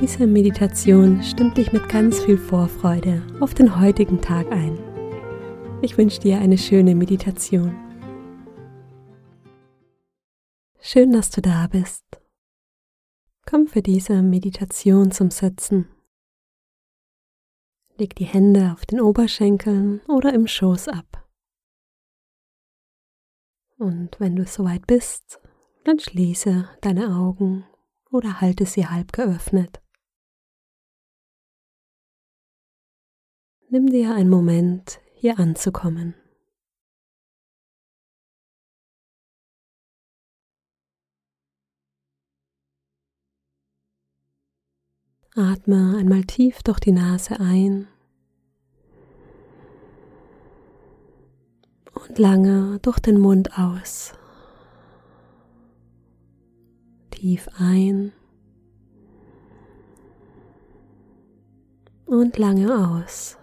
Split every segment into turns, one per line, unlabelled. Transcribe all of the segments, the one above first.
Diese Meditation stimmt dich mit ganz viel Vorfreude auf den heutigen Tag ein. Ich wünsche dir eine schöne Meditation. Schön, dass du da bist. Komm für diese Meditation zum Sitzen. Leg die Hände auf den Oberschenkeln oder im Schoß ab. Und wenn du soweit bist, dann schließe deine Augen oder halte sie halb geöffnet. Nimm dir einen Moment, hier anzukommen. Atme einmal tief durch die Nase ein und lange durch den Mund aus. Tief ein und lange aus.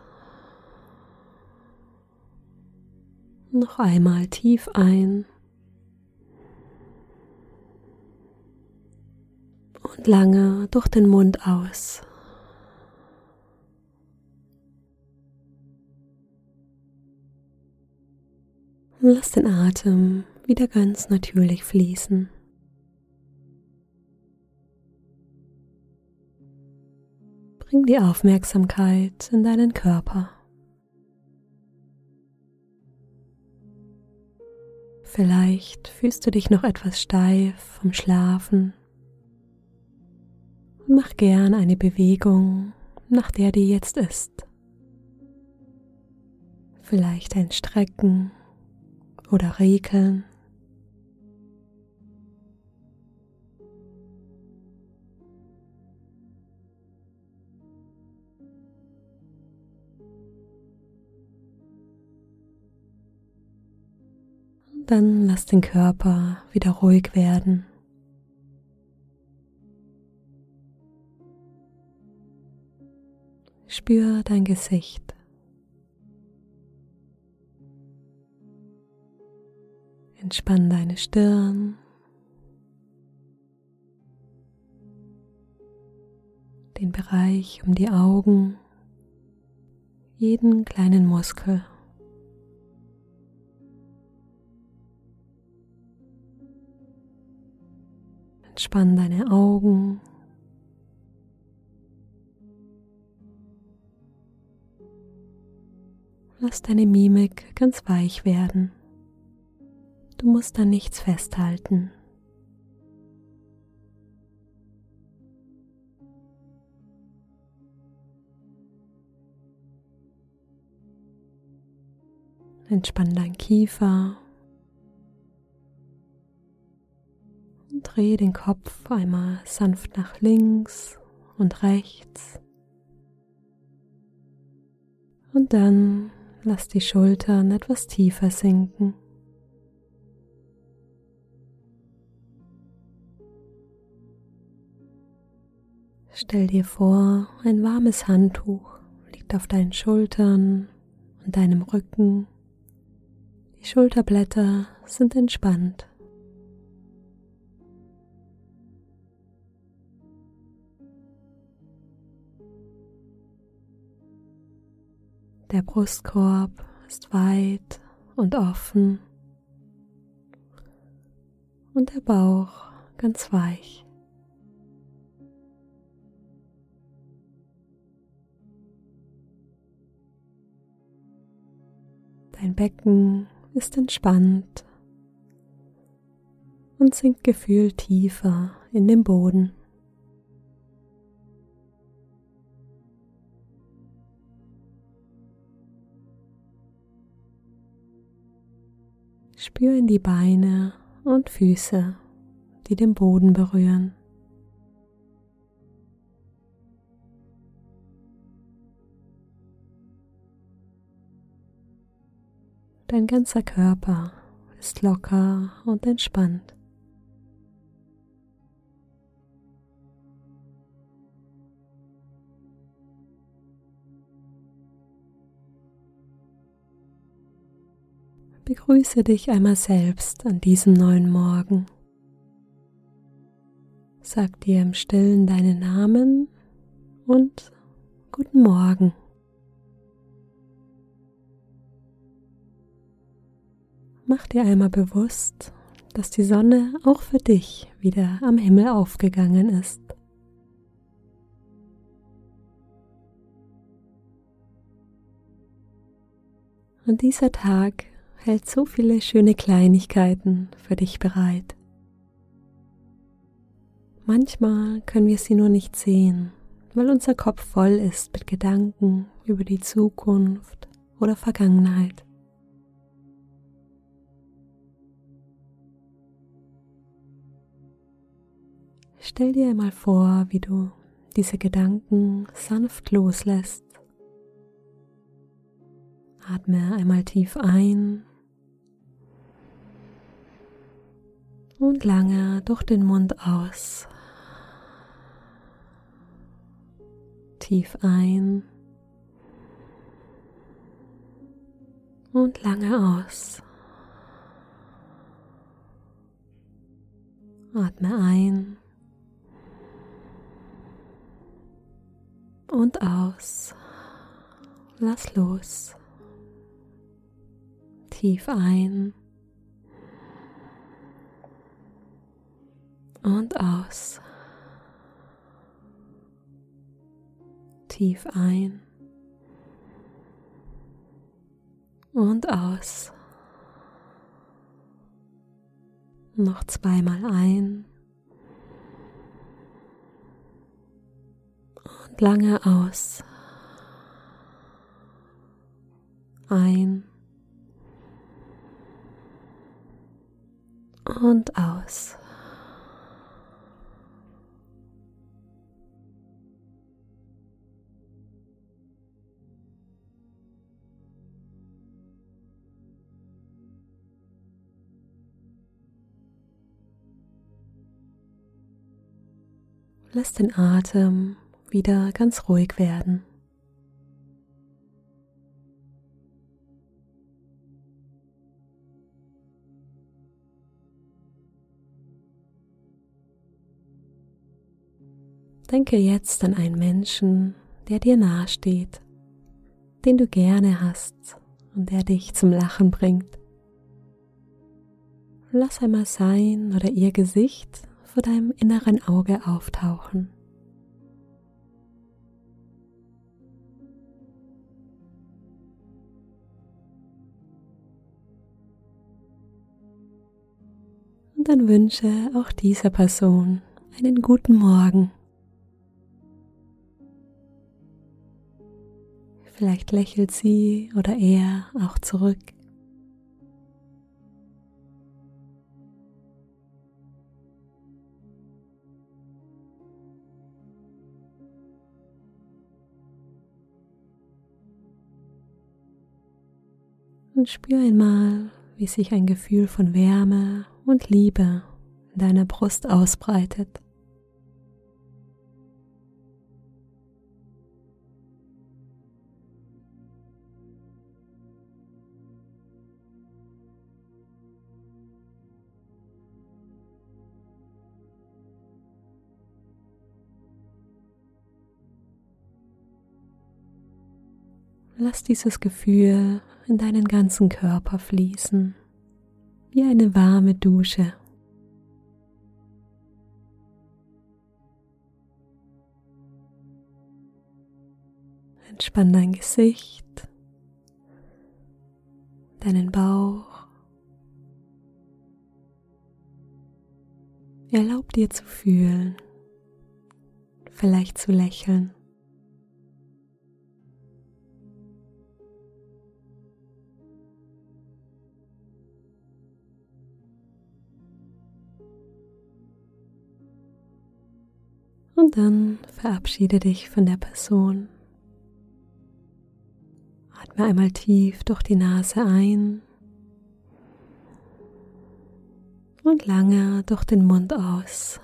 Noch einmal tief ein und lange durch den Mund aus. Lass den Atem wieder ganz natürlich fließen. Bring die Aufmerksamkeit in deinen Körper. Vielleicht fühlst du dich noch etwas steif vom Schlafen und mach gern eine Bewegung, nach der dir jetzt ist. Vielleicht ein Strecken oder Regeln. Dann lass den Körper wieder ruhig werden. Spür dein Gesicht. Entspann deine Stirn. Den Bereich um die Augen, jeden kleinen Muskel. Entspann deine Augen. Lass deine Mimik ganz weich werden. Du musst da nichts festhalten. Entspann dein Kiefer. Dreh den Kopf einmal sanft nach links und rechts. Und dann lass die Schultern etwas tiefer sinken. Stell dir vor, ein warmes Handtuch liegt auf deinen Schultern und deinem Rücken. Die Schulterblätter sind entspannt. Der Brustkorb ist weit und offen und der Bauch ganz weich. Dein Becken ist entspannt und sinkt gefühlt tiefer in den Boden. Spür in die Beine und Füße, die den Boden berühren. Dein ganzer Körper ist locker und entspannt. Begrüße dich einmal selbst an diesem neuen Morgen. Sag dir im stillen deinen Namen und guten Morgen. Mach dir einmal bewusst, dass die Sonne auch für dich wieder am Himmel aufgegangen ist. Und dieser Tag hält so viele schöne Kleinigkeiten für dich bereit. Manchmal können wir sie nur nicht sehen, weil unser Kopf voll ist mit Gedanken über die Zukunft oder Vergangenheit. Stell dir einmal vor, wie du diese Gedanken sanft loslässt. Atme einmal tief ein und lange durch den Mund aus. Tief ein und lange aus. Atme ein und aus. Lass los. Tief ein und aus. Tief ein und aus. Noch zweimal ein lange aus. Ein und aus. Lass den Atem wieder ganz ruhig werden. Denke jetzt an einen Menschen, der dir nahesteht, den du gerne hast und der dich zum Lachen bringt. Lass einmal sein oder ihr Gesicht vor deinem inneren Auge auftauchen. dann wünsche auch dieser Person einen guten Morgen. Vielleicht lächelt sie oder er auch zurück. Und spür einmal, wie sich ein Gefühl von Wärme und Liebe in deiner Brust ausbreitet. Lass dieses Gefühl in deinen ganzen Körper fließen wie eine warme Dusche. Entspann dein Gesicht, deinen Bauch. Erlaub dir zu fühlen, vielleicht zu lächeln. Und dann verabschiede dich von der Person. Atme einmal tief durch die Nase ein und lange durch den Mund aus.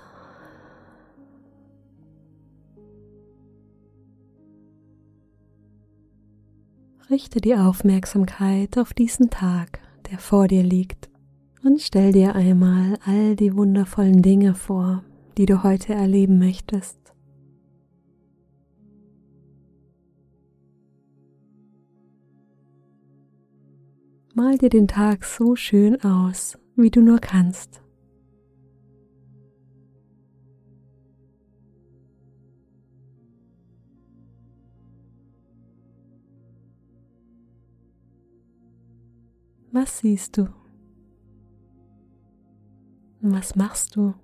Richte die Aufmerksamkeit auf diesen Tag, der vor dir liegt, und stell dir einmal all die wundervollen Dinge vor, die du heute erleben möchtest. Mal dir den Tag so schön aus, wie du nur kannst. Was siehst du? Was machst du?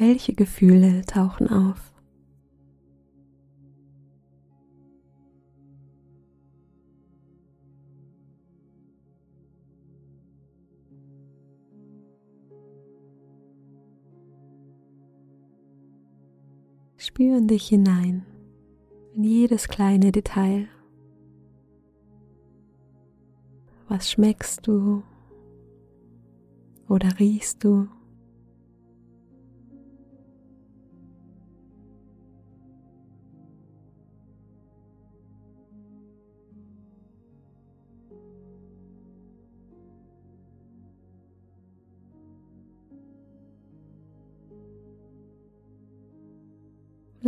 Welche Gefühle tauchen auf? Spür in dich hinein, in jedes kleine Detail. Was schmeckst du oder riechst du?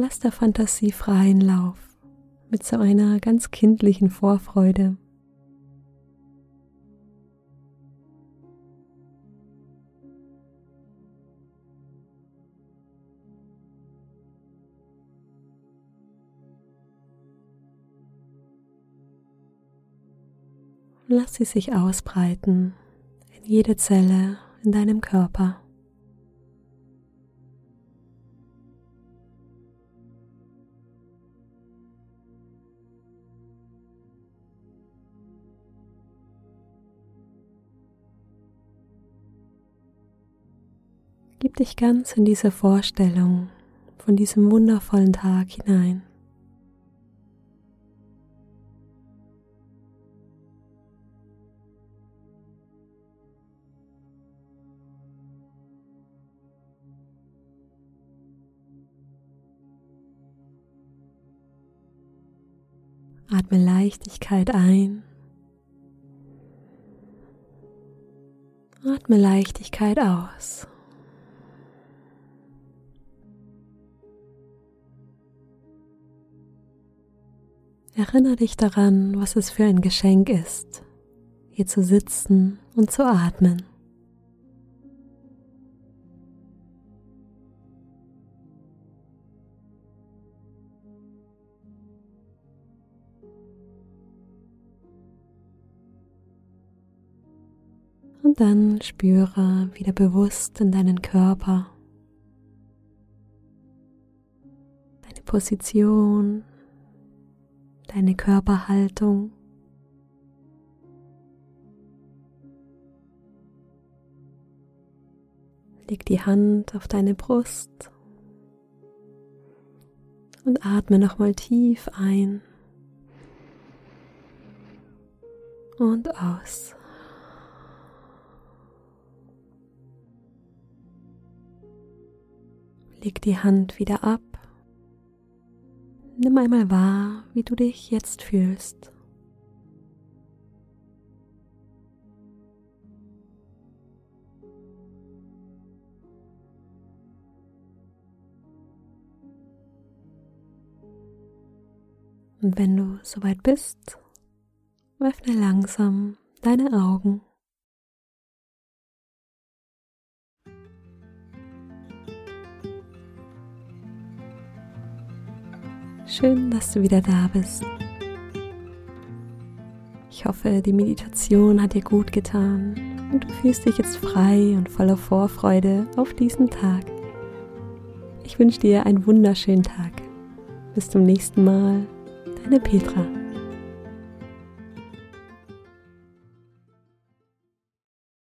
Lass der Fantasie freien Lauf mit so einer ganz kindlichen Vorfreude. Lass sie sich ausbreiten in jede Zelle in deinem Körper. Dich ganz in diese Vorstellung von diesem wundervollen Tag hinein. Atme Leichtigkeit ein. Atme Leichtigkeit aus. Erinnere dich daran, was es für ein Geschenk ist, hier zu sitzen und zu atmen. Und dann spüre wieder bewusst in deinen Körper, deine Position, deine Körperhaltung. Leg die Hand auf deine Brust und atme nochmal tief ein und aus. Leg die Hand wieder ab Nimm einmal wahr, wie du dich jetzt fühlst. Und wenn du soweit bist, öffne langsam deine Augen. Schön, dass du wieder da bist. Ich hoffe, die Meditation hat dir gut getan und du fühlst dich jetzt frei und voller Vorfreude auf diesen Tag. Ich wünsche dir einen wunderschönen Tag. Bis zum nächsten Mal, deine Petra.